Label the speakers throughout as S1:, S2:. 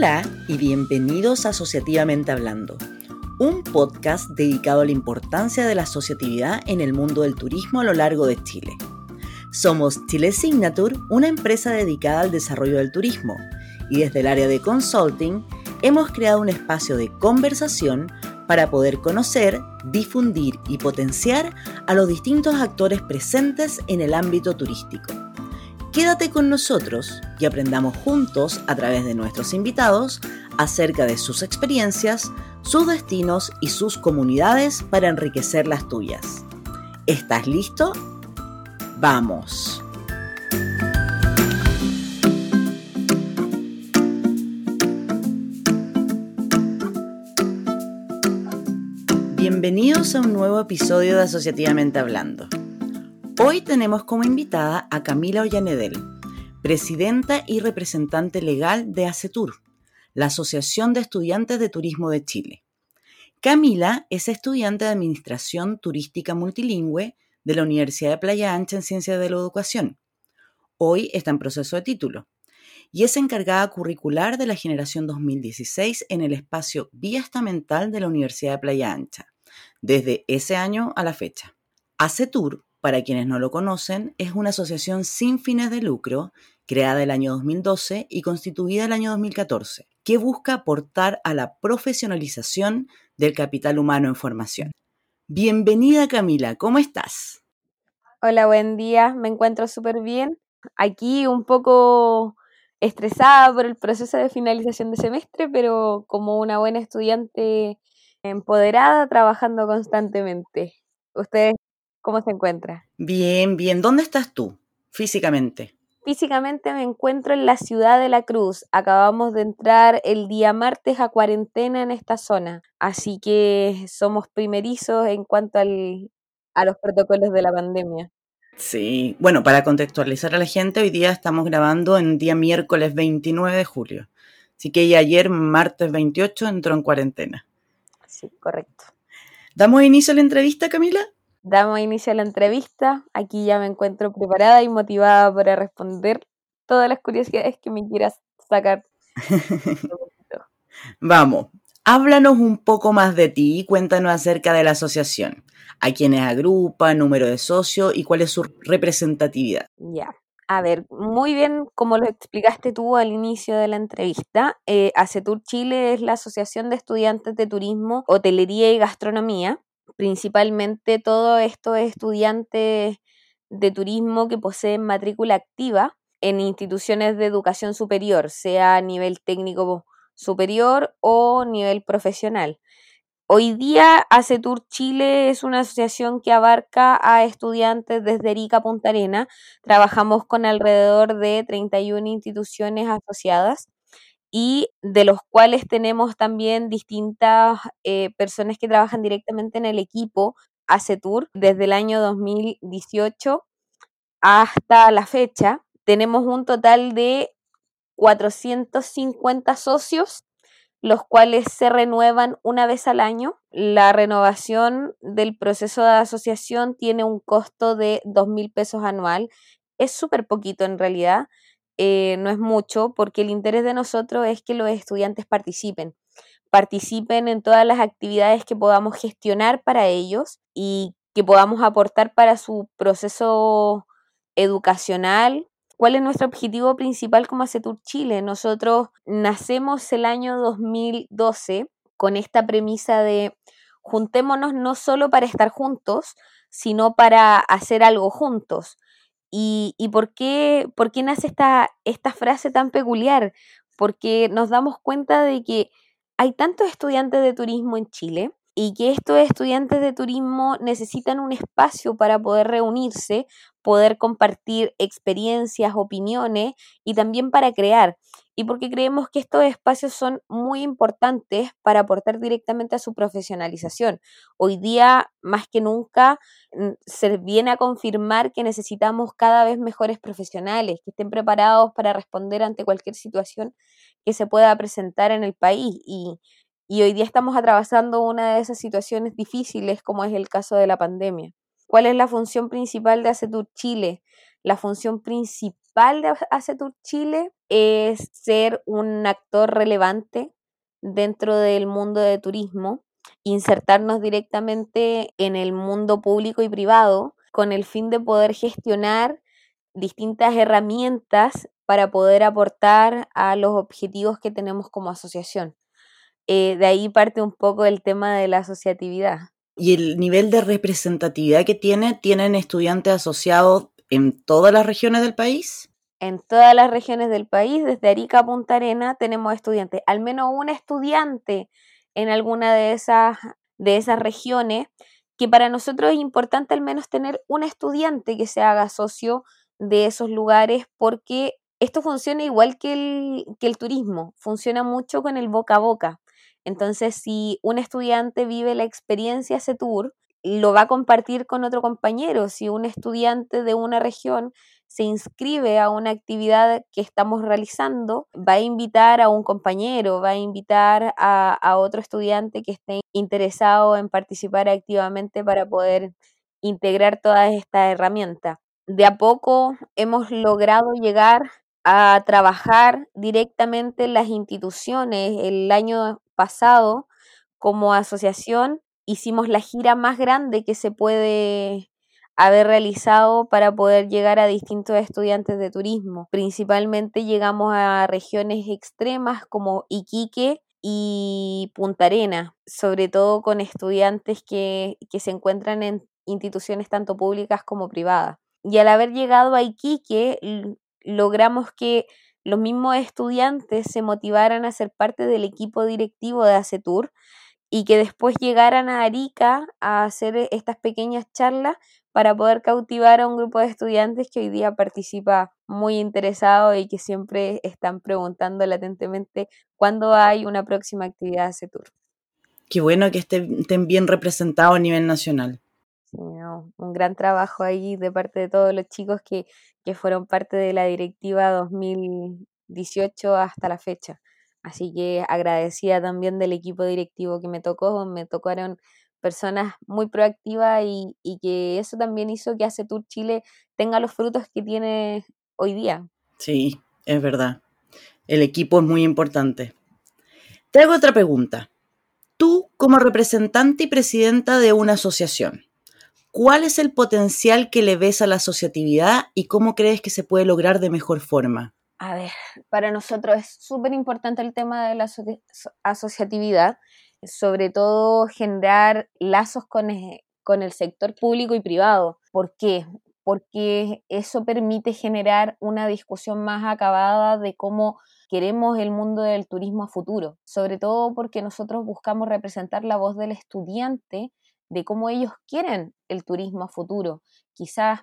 S1: Hola y bienvenidos a Asociativamente Hablando, un podcast dedicado a la importancia de la asociatividad en el mundo del turismo a lo largo de Chile. Somos Chile Signature, una empresa dedicada al desarrollo del turismo, y desde el área de consulting hemos creado un espacio de conversación para poder conocer, difundir y potenciar a los distintos actores presentes en el ámbito turístico. Quédate con nosotros y aprendamos juntos a través de nuestros invitados acerca de sus experiencias, sus destinos y sus comunidades para enriquecer las tuyas. ¿Estás listo? ¡Vamos! Bienvenidos a un nuevo episodio de Asociativamente Hablando. Hoy tenemos como invitada a Camila Ollanedel, presidenta y representante legal de ACETUR, la Asociación de Estudiantes de Turismo de Chile. Camila es estudiante de Administración Turística Multilingüe de la Universidad de Playa Ancha en Ciencias de la Educación. Hoy está en proceso de título y es encargada curricular de la generación 2016 en el espacio Vía Estamental de la Universidad de Playa Ancha, desde ese año a la fecha. ACETUR para quienes no lo conocen, es una asociación sin fines de lucro creada el año 2012 y constituida el año 2014, que busca aportar a la profesionalización del capital humano en formación. Bienvenida Camila, ¿cómo estás?
S2: Hola, buen día, me encuentro súper bien. Aquí un poco estresada por el proceso de finalización de semestre, pero como una buena estudiante empoderada, trabajando constantemente. ¿Ustedes ¿Cómo se encuentra?
S1: Bien, bien. ¿Dónde estás tú físicamente?
S2: Físicamente me encuentro en la ciudad de La Cruz. Acabamos de entrar el día martes a cuarentena en esta zona, así que somos primerizos en cuanto al, a los protocolos de la pandemia.
S1: Sí, bueno, para contextualizar a la gente, hoy día estamos grabando en día miércoles 29 de julio. Así que ayer, martes 28, entró en cuarentena.
S2: Sí, correcto.
S1: ¿Damos inicio a la entrevista, Camila?
S2: Damos inicio a la entrevista. Aquí ya me encuentro preparada y motivada para responder todas las curiosidades que me quieras sacar.
S1: Vamos, háblanos un poco más de ti y cuéntanos acerca de la asociación. ¿A quiénes agrupa, número de socios y cuál es su representatividad?
S2: Ya. A ver, muy bien, como lo explicaste tú al inicio de la entrevista, eh, ACETUR Chile es la Asociación de Estudiantes de Turismo, Hotelería y Gastronomía principalmente todos estos estudiantes de turismo que poseen matrícula activa en instituciones de educación superior, sea a nivel técnico superior o nivel profesional. Hoy día ACETUR Chile es una asociación que abarca a estudiantes desde Erika Punta Arena. Trabajamos con alrededor de 31 instituciones asociadas y de los cuales tenemos también distintas eh, personas que trabajan directamente en el equipo ACETUR desde el año 2018 hasta la fecha. Tenemos un total de 450 socios, los cuales se renuevan una vez al año. La renovación del proceso de asociación tiene un costo de 2 mil pesos anual. Es súper poquito en realidad eh, no es mucho, porque el interés de nosotros es que los estudiantes participen, participen en todas las actividades que podamos gestionar para ellos y que podamos aportar para su proceso educacional. ¿Cuál es nuestro objetivo principal como ACETUR Chile? Nosotros nacemos el año 2012 con esta premisa de juntémonos no solo para estar juntos, sino para hacer algo juntos. ¿Y, y por, qué, por qué nace esta, esta frase tan peculiar? Porque nos damos cuenta de que hay tantos estudiantes de turismo en Chile y que estos estudiantes de turismo necesitan un espacio para poder reunirse, poder compartir experiencias, opiniones y también para crear y porque creemos que estos espacios son muy importantes para aportar directamente a su profesionalización. Hoy día, más que nunca, se viene a confirmar que necesitamos cada vez mejores profesionales, que estén preparados para responder ante cualquier situación que se pueda presentar en el país. Y, hoy día estamos atravesando una de esas situaciones difíciles, como es el caso de la pandemia. ¿Cuál es la función principal de ACETUR Chile? La función principal de Acetur Chile es ser un actor relevante dentro del mundo de turismo, insertarnos directamente en el mundo público y privado con el fin de poder gestionar distintas herramientas para poder aportar a los objetivos que tenemos como asociación. Eh, de ahí parte un poco el tema de la asociatividad.
S1: ¿Y el nivel de representatividad que tiene? ¿Tienen estudiantes asociados en todas las regiones del país?
S2: En todas las regiones del país, desde Arica a Punta Arena, tenemos estudiantes. Al menos un estudiante en alguna de esas, de esas regiones, que para nosotros es importante al menos tener un estudiante que se haga socio de esos lugares porque esto funciona igual que el, que el turismo, funciona mucho con el boca a boca. Entonces, si un estudiante vive la experiencia tour lo va a compartir con otro compañero. Si un estudiante de una región se inscribe a una actividad que estamos realizando, va a invitar a un compañero, va a invitar a, a otro estudiante que esté interesado en participar activamente para poder integrar todas estas herramientas. De a poco hemos logrado llegar a trabajar directamente en las instituciones. El año pasado, como asociación, hicimos la gira más grande que se puede haber realizado para poder llegar a distintos estudiantes de turismo. Principalmente llegamos a regiones extremas como Iquique y Punta Arena, sobre todo con estudiantes que, que se encuentran en instituciones tanto públicas como privadas. Y al haber llegado a Iquique, logramos que los mismos estudiantes se motivaran a ser parte del equipo directivo de ACETUR y que después llegaran a Arica a hacer e, estas pequeñas charlas para poder cautivar a un grupo de estudiantes que hoy día participa muy interesado y que siempre están preguntando latentemente cuándo hay una próxima actividad de CETUR.
S1: Qué bueno que estén bien representados a nivel nacional.
S2: Un gran trabajo ahí de parte de todos los chicos que, que fueron parte de la directiva 2018 hasta la fecha. Así que agradecida también del equipo directivo que me tocó, me tocaron personas muy proactivas y, que eso también hizo que Tour Chile tenga los frutos que tiene hoy día.
S1: Sí, es verdad. El equipo es muy importante. Te hago otra pregunta. Tú, como representante y presidenta de una asociación, ¿cuál es el potencial que le ves a la asociatividad y cómo crees que se puede lograr de mejor forma?
S2: A ver, para nosotros es súper importante el tema de la asociatividad, sobre todo generar lazos con, e, con el sector público y privado. ¿Por qué? Porque eso permite generar una discusión más acabada de cómo queremos el mundo del turismo a futuro, sobre todo porque nosotros buscamos representar la voz del estudiante de cómo ellos quieren el turismo a futuro. Quizás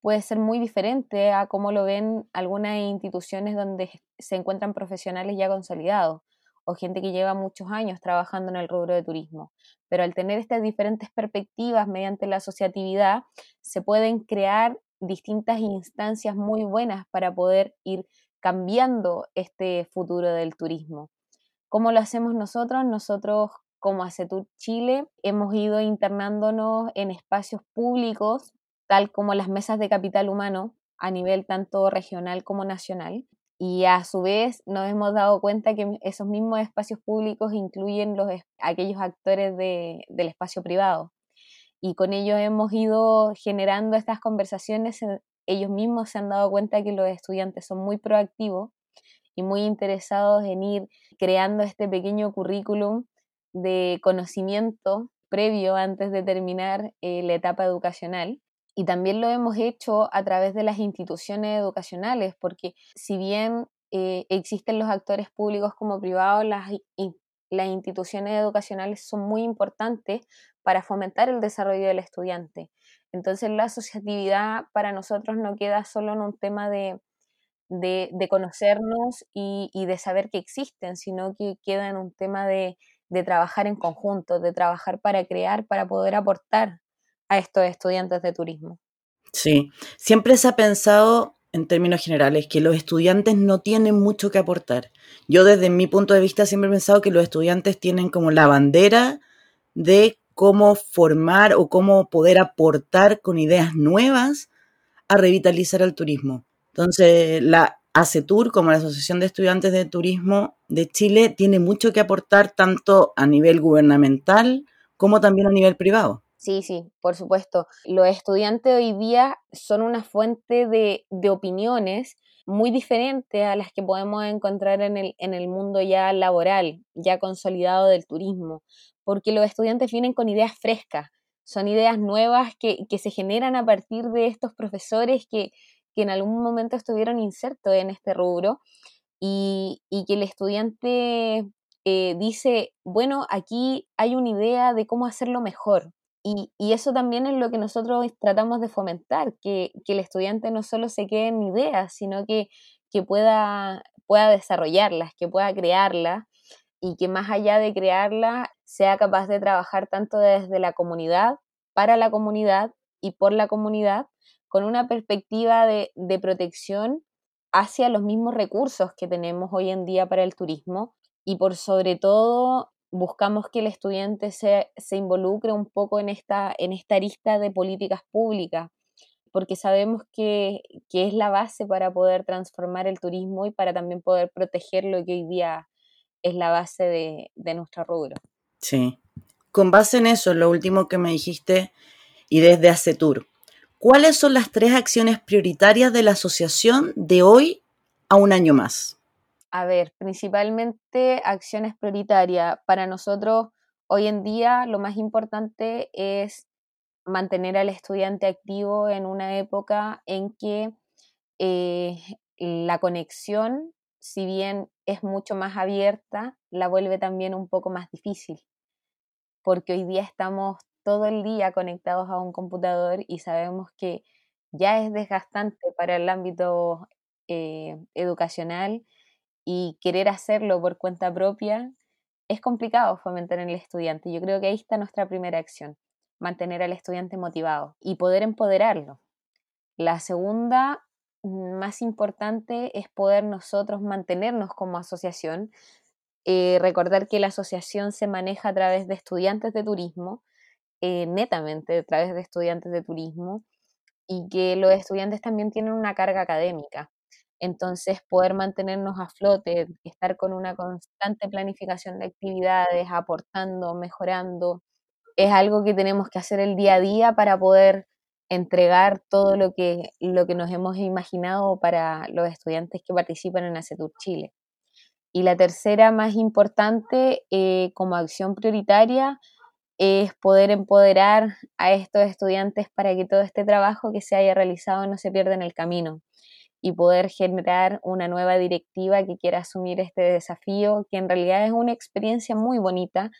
S2: puede ser muy diferente a cómo lo ven algunas instituciones donde se encuentran profesionales ya consolidados o gente que lleva muchos años trabajando en el rubro de turismo. Pero al tener estas diferentes perspectivas mediante la asociatividad, se pueden crear distintas instancias muy buenas para poder ir cambiando este futuro del turismo. ¿Cómo lo hacemos nosotros? Nosotros como ACETUR Chile hemos ido internándonos en espacios públicos tal como las mesas de capital humano a nivel tanto regional como nacional. Y a su vez nos hemos dado cuenta que esos mismos espacios públicos incluyen los, aquellos actores del espacio privado. Y con ellos hemos ido generando estas conversaciones. Ellos mismos se han dado cuenta que los estudiantes son muy proactivos y muy interesados en ir creando este pequeño currículum de conocimiento previo antes de terminar eh, la etapa educacional y también lo hemos hecho a través de las instituciones educacionales, porque si bien eh, existen los actores públicos como privados, las, las instituciones educacionales son muy importantes para fomentar el desarrollo del estudiante. Entonces la asociatividad para nosotros no queda solo en un tema de, de, de conocernos y, y, de saber que existen, sino que queda en un tema de, de trabajar en conjunto, de trabajar para crear, para poder aportar a estos estudiantes de turismo.
S1: Sí, siempre se ha pensado en términos generales que los estudiantes no tienen mucho que aportar. Yo desde mi punto de vista siempre he pensado que los estudiantes tienen como la bandera de cómo formar o cómo poder aportar con ideas nuevas a revitalizar el turismo. Entonces, la ACETUR, como la Asociación de Estudiantes de Turismo de Chile, tiene mucho que aportar tanto a nivel gubernamental como también a nivel privado.
S2: Sí, sí, por supuesto. Los estudiantes hoy día son una fuente de, opiniones muy diferente a las que podemos encontrar en el mundo ya laboral, ya consolidado del turismo, porque los estudiantes vienen con ideas frescas, son ideas nuevas que, se generan a partir de estos profesores que, en algún momento estuvieron insertos en este rubro y, que el estudiante eh, dice, bueno, aquí hay una idea de cómo hacerlo mejor, y, eso también es lo que nosotros tratamos de fomentar, que, el estudiante no solo se quede en ideas, sino que, pueda, pueda desarrollarlas, que pueda crearlas y que más allá de crearlas sea capaz de trabajar tanto desde la comunidad, para la comunidad y por la comunidad, con una perspectiva de, de protección hacia los mismos recursos que tenemos hoy en día para el turismo y por sobre todo buscamos que el estudiante se, involucre un poco en esta, en esta arista de políticas públicas, porque sabemos que, es la base para poder transformar el turismo y para también poder proteger lo que hoy día es la base de, de nuestro rubro.
S1: Sí. Con base en eso, lo último que me dijiste, y desde ACETUR, ¿cuáles son las tres acciones prioritarias de la asociación de hoy a un año más?
S2: A ver, principalmente acciones prioritarias. Para nosotros, hoy en día, lo más importante es mantener al estudiante activo en una época en que eh, la conexión, si bien es mucho más abierta, la vuelve también un poco más difícil, porque hoy día estamos todo el día conectados a un computador y sabemos que ya es desgastante para el ámbito eh, educacional y querer hacerlo por cuenta propia, es complicado fomentar en el estudiante. Yo creo que ahí está nuestra primera acción, mantener al estudiante motivado y poder empoderarlo. La segunda, mm, más importante, es poder nosotros mantenernos como asociación. Eh, recordar que la asociación se maneja a través de estudiantes de turismo, eh, netamente a través de estudiantes de turismo, y que los estudiantes también tienen una carga académica. Entonces, poder mantenernos a flote, estar con una constante planificación de actividades, aportando, mejorando, es algo que tenemos que hacer el día a día para poder entregar todo lo que, lo que nos hemos imaginado para los estudiantes que participan en ACETUR Chile. Y la tercera más importante eh, como acción prioritaria es poder empoderar a estos estudiantes para que todo este trabajo que se haya realizado no se pierda en el camino y poder generar una nueva directiva que quiera asumir este desafío, que en realidad es una experiencia muy bonita,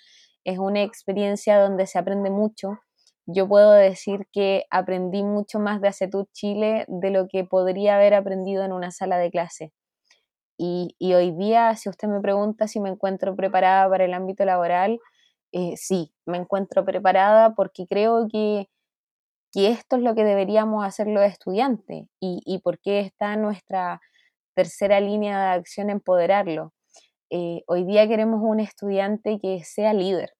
S2: es una experiencia donde se aprende mucho. Yo puedo decir que aprendí mucho más de ACETUR Chile de lo que podría haber aprendido en una sala de clase. Y, hoy día, si usted me pregunta si me encuentro preparada para el ámbito laboral, eh, sí, me encuentro preparada porque creo que que esto es lo que deberíamos hacer los estudiantes y, y por qué está nuestra tercera línea de acción empoderarlo. Eh, hoy día queremos un estudiante que sea líder.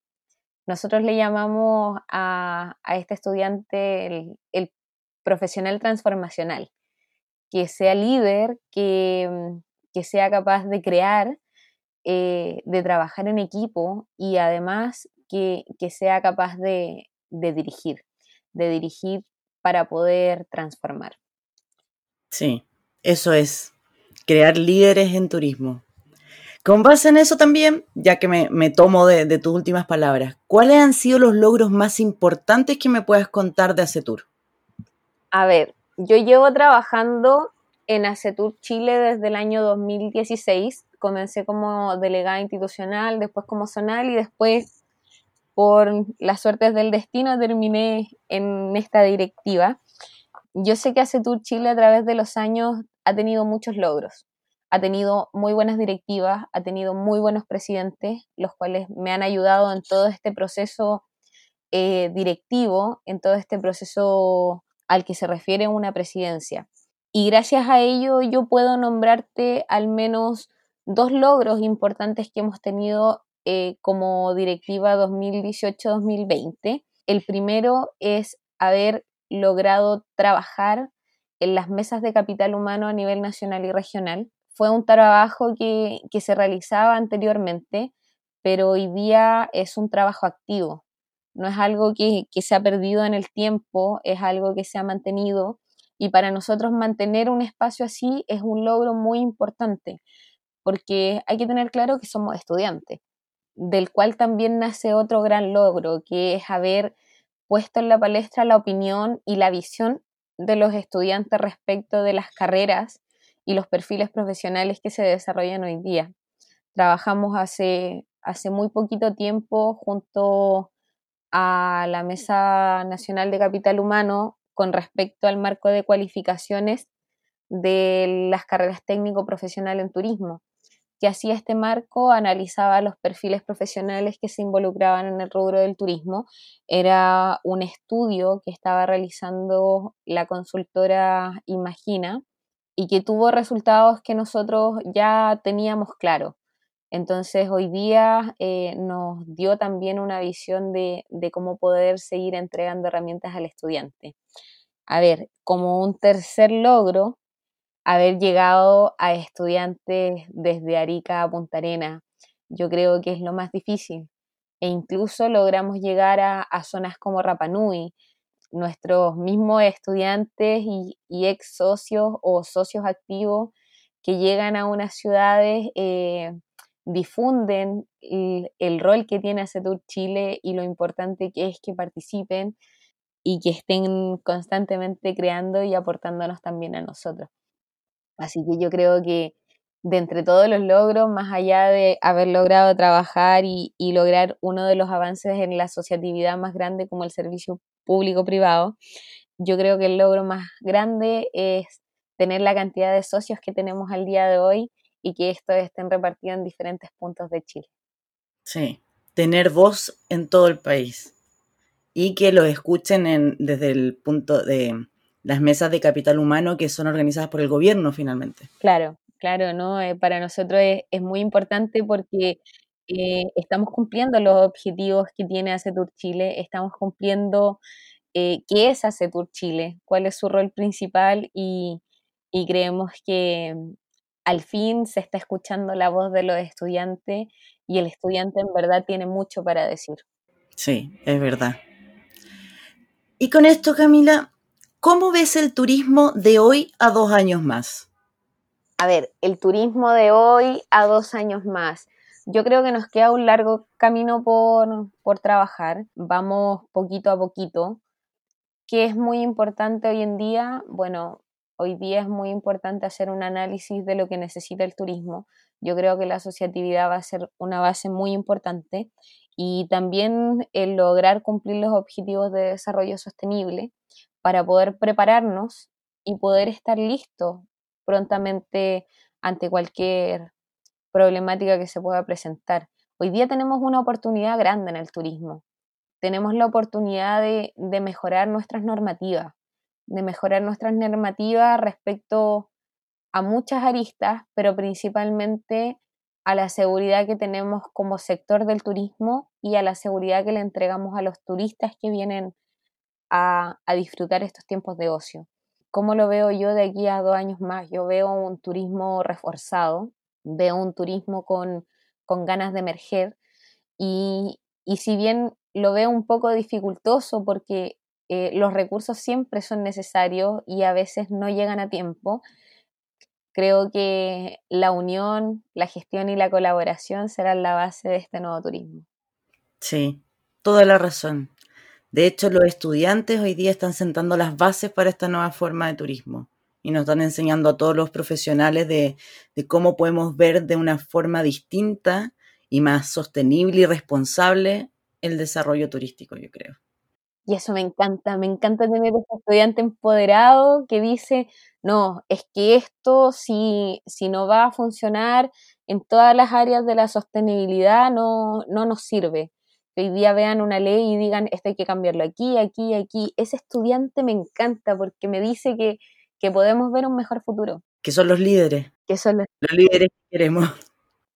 S2: Nosotros le llamamos a, este estudiante el, profesional transformacional, que sea líder, que, sea capaz de crear, eh, de trabajar en equipo y además que, sea capaz de dirigir de dirigir para poder transformar.
S1: Sí, eso es, crear líderes en turismo. Con base en eso también, ya que me, tomo de, tus últimas palabras, ¿cuáles han sido los logros más importantes que me puedas contar de ACETUR?
S2: A ver, yo llevo trabajando en ACETUR Chile desde el año 2016. Comencé como delegada institucional, después como zonal y después por las suertes del destino terminé en esta directiva. Yo sé que ACETUR Chile a través de los años ha tenido muchos logros. Ha tenido muy buenas directivas, ha tenido muy buenos presidentes, los cuales me han ayudado en todo este proceso eh, directivo, en todo este proceso al que se refiere una presidencia. Y gracias a ello yo puedo nombrarte al menos dos logros importantes que hemos tenido eh, como directiva 2018-2020. El primero es haber logrado trabajar en las mesas de capital humano a nivel nacional y regional. Fue un trabajo que, se realizaba anteriormente, pero hoy día es un trabajo activo. No es algo que, que se ha perdido en el tiempo, es algo que se ha mantenido y para nosotros mantener un espacio así es un logro muy importante, porque hay que tener claro que somos estudiantes, del cual también nace otro gran logro, que es haber puesto en la palestra la opinión y la visión de los estudiantes respecto de las carreras y los perfiles profesionales que se desarrollan hoy día. Trabajamos hace, hace muy poquito tiempo junto a la Mesa Nacional de Capital Humano con respecto al marco de cualificaciones de las carreras técnico-profesional en turismo, que hacía este marco analizaba los perfiles profesionales que se involucraban en el rubro del turismo. Era un estudio que estaba realizando la consultora Imagina y que tuvo resultados que nosotros ya teníamos claro. Entonces hoy día eh, nos dio también una visión de, cómo poder seguir entregando herramientas al estudiante. A ver, como un tercer logro, haber llegado a estudiantes desde Arica a Punta Arena, yo creo que es lo más difícil. E incluso logramos llegar a, zonas como Rapanui. Nuestros mismos estudiantes y, ex socios o socios activos que llegan a unas ciudades eh, difunden el, rol que tiene ACETUR Chile y lo importante que es que participen y que estén constantemente creando y aportándonos también a nosotros. Así que yo creo que de entre todos los logros, más allá de haber logrado trabajar y, lograr uno de los avances en la asociatividad más grande como el servicio público-privado, yo creo que el logro más grande es tener la cantidad de socios que tenemos al día de hoy y que estos estén repartidos en diferentes puntos de Chile.
S1: Sí, tener voz en todo el país y que lo escuchen en, desde el punto de las mesas de capital humano que son organizadas por el gobierno finalmente.
S2: Claro, claro, ¿no? Eh, para nosotros es, muy importante porque eh, estamos cumpliendo los objetivos que tiene ACETUR Chile, estamos cumpliendo eh, qué es ACETUR Chile, cuál es su rol principal y, y creemos que, al fin se está escuchando la voz de los estudiantes y el estudiante en verdad tiene mucho para decir.
S1: Sí, es verdad. Y con esto, Camila, ¿cómo ves el turismo de hoy a dos años más?
S2: A ver, el turismo de hoy a dos años más. Yo creo que nos queda un largo camino por, por trabajar. Vamos poquito a poquito. ¿Qué es muy importante hoy en día? Bueno, Hoy día es muy importante hacer un análisis de lo que necesita el turismo. Yo creo que la asociatividad va a ser una base muy importante y también el lograr cumplir los objetivos de desarrollo sostenible para poder prepararnos y poder estar listos prontamente ante cualquier problemática que se pueda presentar. Hoy día tenemos una oportunidad grande en el turismo. Tenemos la oportunidad de, de mejorar nuestras normativas de mejorar nuestras normativas respecto a muchas aristas, pero principalmente a la seguridad que tenemos como sector del turismo y a la seguridad que le entregamos a los turistas que vienen a, disfrutar estos tiempos de ocio. ¿Cómo lo veo yo de aquí a dos años más? Yo veo un turismo reforzado, veo un turismo con, con ganas de emerger y, y si bien lo veo un poco dificultoso porque eh, los recursos siempre son necesarios y a veces no llegan a tiempo. Creo que la unión, la gestión y la colaboración serán la base de este nuevo turismo.
S1: Sí, toda la razón. De hecho, los estudiantes hoy día están sentando las bases para esta nueva forma de turismo y nos están enseñando a todos los profesionales de, cómo podemos ver de una forma distinta y más sostenible y responsable el desarrollo turístico, yo creo.
S2: Y eso me encanta, me encanta tener ese estudiante empoderado que dice, no, es que esto si, si no va a funcionar en todas las áreas de la sostenibilidad no, no nos sirve. Que hoy día vean una ley y digan, esto hay que cambiarlo aquí, aquí, aquí. Ese estudiante me encanta porque me dice que, que podemos ver un mejor futuro.
S1: Que son los líderes.
S2: Que son
S1: los líderes que queremos.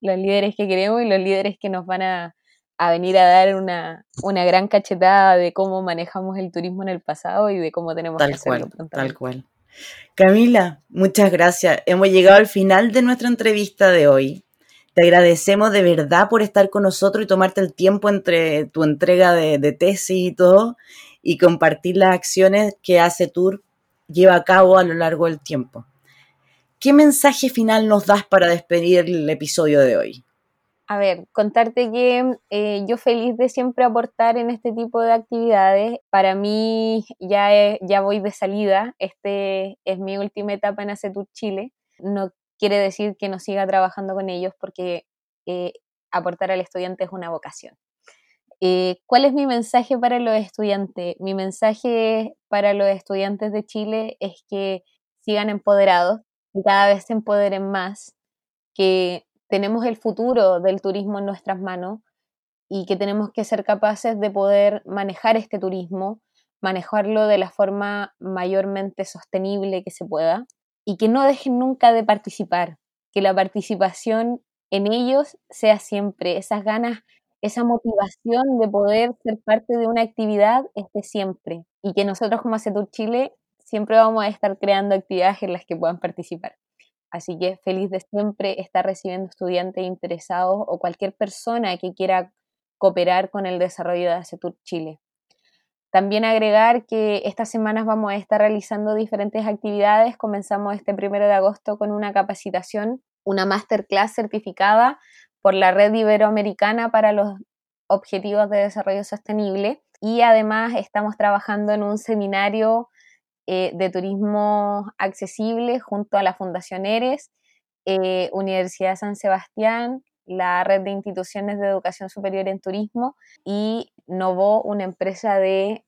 S2: Los líderes que queremos y los líderes que nos van a, a venir a dar una, gran cachetada de cómo manejamos el turismo en el pasado y de cómo tenemos
S1: tal
S2: que hacerlo.
S1: Cual, tal cual. Camila, muchas gracias. Hemos llegado al final de nuestra entrevista de hoy. Te agradecemos de verdad por estar con nosotros y tomarte el tiempo entre tu entrega de, tesis y todo y compartir las acciones que ACETUR lleva a cabo a lo largo del tiempo. ¿Qué mensaje final nos das para despedir el episodio de hoy?
S2: A ver, contarte que eh, yo feliz de siempre aportar en este tipo de actividades. Para mí ya, ya voy de salida. Este es mi última etapa en ACETUR Chile. No quiere decir que no siga trabajando con ellos porque eh, aportar al estudiante es una vocación. Eh, ¿Cuál es mi mensaje para los estudiantes? Mi mensaje para los estudiantes de Chile es que sigan empoderados, y cada vez se empoderen más, que tenemos el futuro del turismo en nuestras manos y que tenemos que ser capaces de poder manejar este turismo, manejarlo de la forma mayormente sostenible que se pueda y que no dejen nunca de participar, que la participación en ellos sea siempre, esas ganas, esa motivación de poder ser parte de una actividad esté siempre y que nosotros como Acetur Chile siempre vamos a estar creando actividades en las que puedan participar. Así que feliz de siempre estar recibiendo estudiantes interesados o cualquier persona que quiera cooperar con el desarrollo de ACETUR Chile. También agregar que estas semanas vamos a estar realizando diferentes actividades. Comenzamos este primero de agosto con una capacitación, una masterclass certificada por la Red Iberoamericana para los Objetivos de Desarrollo Sostenible. Y además estamos trabajando en un seminario eh, de turismo accesible junto a la Fundación Eres, eh, Universidad San Sebastián, la red de instituciones de educación superior en turismo y Novo, una empresa de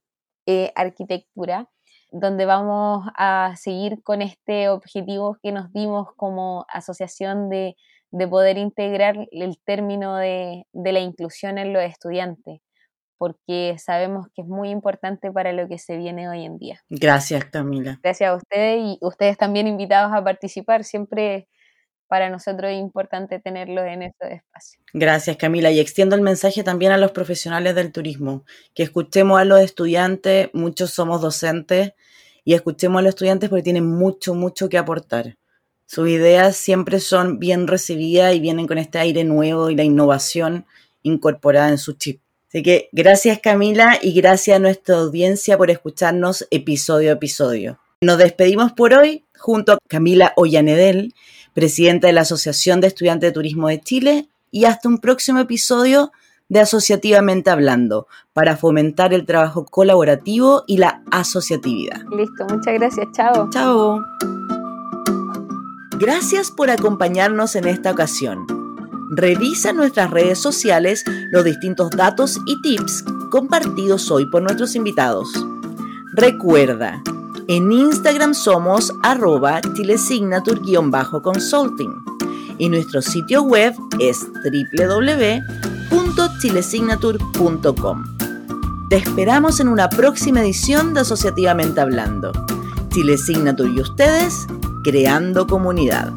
S2: eh, arquitectura, donde vamos a seguir con este objetivo que nos dimos como asociación de, poder integrar el término de la inclusión en los estudiantes porque sabemos que es muy importante para lo que se viene hoy en día.
S1: Gracias, Camila.
S2: Gracias a ustedes y ustedes también invitados a participar. Siempre para nosotros es importante tenerlos en este espacio.
S1: Gracias, Camila. Y extiendo el mensaje también a los profesionales del turismo, que escuchemos a los estudiantes, muchos somos docentes, y escuchemos a los estudiantes porque tienen mucho, mucho que aportar. Sus ideas siempre son bien recibidas y vienen con este aire nuevo y la innovación incorporada en su chip. Así que gracias Camila y gracias a nuestra audiencia por escucharnos episodio a episodio. Nos despedimos por hoy junto a Camila Ollanedel, presidenta de la Asociación de Estudiantes de Turismo de Chile, y hasta un próximo episodio de Asociativamente Hablando, para fomentar el trabajo colaborativo y la asociatividad.
S2: Listo, muchas gracias, chao.
S1: Chao. Gracias por acompañarnos en esta ocasión. Revisa nuestras redes sociales los distintos datos y tips compartidos hoy por nuestros invitados. Recuerda, en Instagram somos arroba chilesignature-consulting y nuestro sitio web es www.chilesignature.com. Te esperamos en una próxima edición de Asociativamente Hablando. Chile Signature y ustedes, creando comunidad.